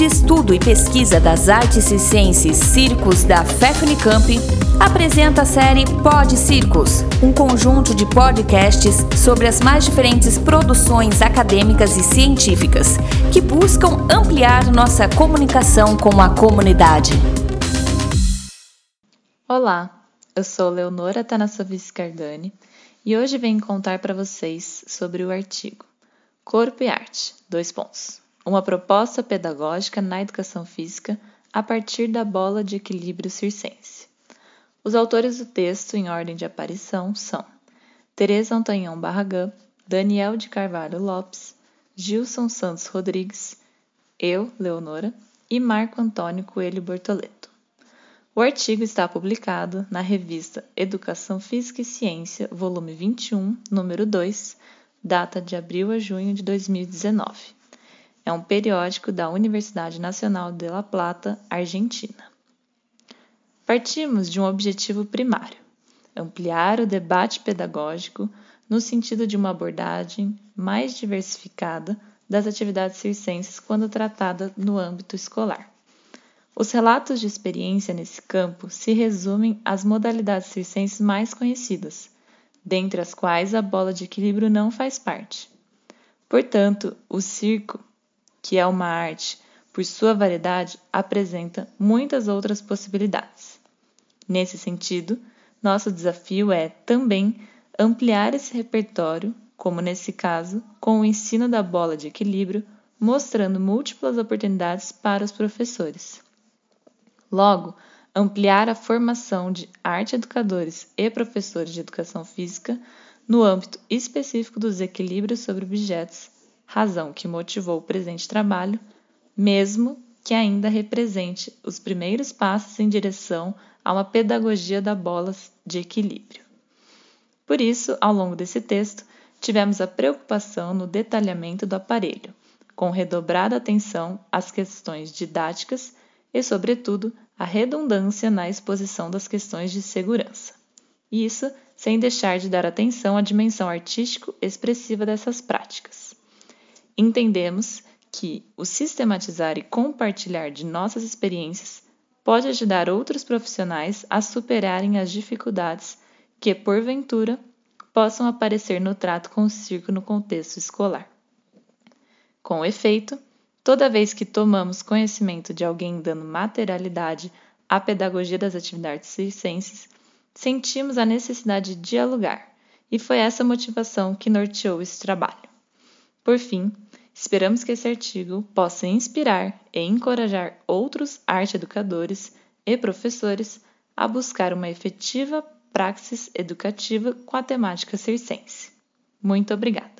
de Estudo e Pesquisa das Artes Circenses Circos da FEFNICAMP, apresenta a série Pod Circos, um conjunto de podcasts sobre as mais diferentes produções acadêmicas e científicas que buscam ampliar nossa comunicação com a comunidade. Olá, eu sou Leonora Tanassovic Cardani e hoje venho contar para vocês sobre o artigo Corpo e Arte, dois pontos. Uma proposta pedagógica na educação física a partir da bola de equilíbrio circense. Os autores do texto, em ordem de aparição, são Tereza Antanhão Barragã, Daniel de Carvalho Lopes, Gilson Santos Rodrigues, eu, Leonora, e Marco Antônio Coelho Bortoleto. O artigo está publicado na revista Educação Física e Ciência, volume 21, número 2, data de abril a junho de 2019. É um periódico da Universidade Nacional de La Plata, Argentina. Partimos de um objetivo primário: ampliar o debate pedagógico no sentido de uma abordagem mais diversificada das atividades circenses quando tratada no âmbito escolar. Os relatos de experiência nesse campo se resumem às modalidades circenses mais conhecidas, dentre as quais a bola de equilíbrio não faz parte. Portanto, o circo, que é uma arte por sua variedade, apresenta muitas outras possibilidades. Nesse sentido, nosso desafio é também ampliar esse repertório, como nesse caso, com o ensino da bola de equilíbrio, mostrando múltiplas oportunidades para os professores. Logo, ampliar a formação de arte educadores e professores de educação física no âmbito específico dos equilíbrios sobre objetos, razão que motivou o presente trabalho, mesmo que ainda represente os primeiros passos em direção a uma pedagogia da bola de equilíbrio. Por isso, ao longo desse texto, tivemos a preocupação no detalhamento do aparelho, com redobrada atenção às questões didáticas e, sobretudo, a redundância na exposição das questões de segurança. Isso sem deixar de dar atenção à dimensão artístico-expressiva dessas práticas. Entendemos que o sistematizar e compartilhar de nossas experiências pode ajudar outros profissionais a superarem as dificuldades que, porventura, possam aparecer no trato com o circo no contexto escolar. Com efeito, Toda vez que tomamos conhecimento de alguém dando materialidade à pedagogia das atividades circenses, sentimos a necessidade de dialogar, e foi essa motivação que norteou esse trabalho. Por fim, esperamos que esse artigo possa inspirar e encorajar outros arte educadores e professores a buscar uma efetiva praxis educativa com a temática circense. Muito obrigada!